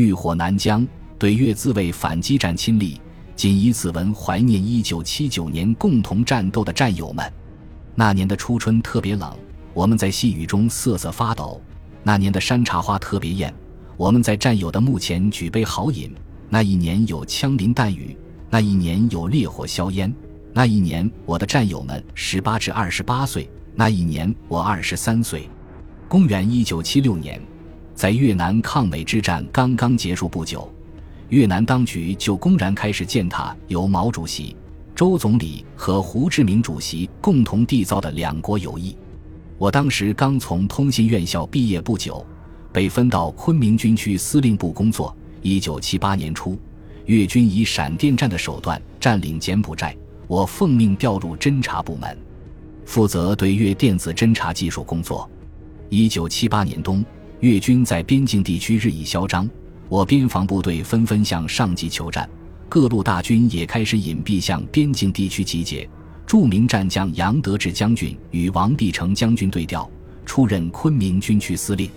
浴火南疆，对越自卫反击战亲历，仅以此文怀念一九七九年共同战斗的战友们。那年的初春特别冷，我们在细雨中瑟瑟发抖。那年的山茶花特别艳，我们在战友的墓前举杯豪饮。那一年有枪林弹雨，那一年有烈火硝烟。那一年我的战友们十八至二十八岁，那一年我二十三岁。公元一九七六年，在越南抗美之战刚刚结束不久，越南当局就公然开始践踏由毛主席、周总理和胡志明主席共同缔造的两国友谊。我当时刚从通信院校毕业不久，被分到昆明军区司令部工作。一九七八年初，越军以闪电战的手段占领柬埔寨，我奉命调入侦察部门，负责对越电子侦察技术工作。一九七八年冬，越军在边境地区日益嚣张，我边防部队纷纷向上级求战，各路大军也开始隐蔽向边境地区集结。著名战将杨德志将军与王必成将军对调，出任昆明军区司令。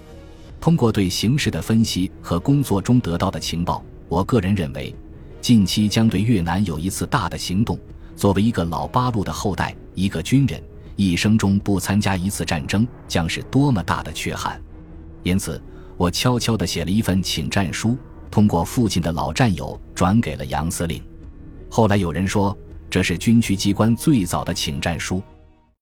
通过对形势的分析和工作中得到的情报，我个人认为，近期将对越南有一次大的行动。作为一个老八路的后代，一个军人一生中不参加一次战争，将是多么大的缺憾。因此，我悄悄地写了一份请战书，通过父亲的老战友转给了杨司令。后来有人说。这是军区机关最早的请战书。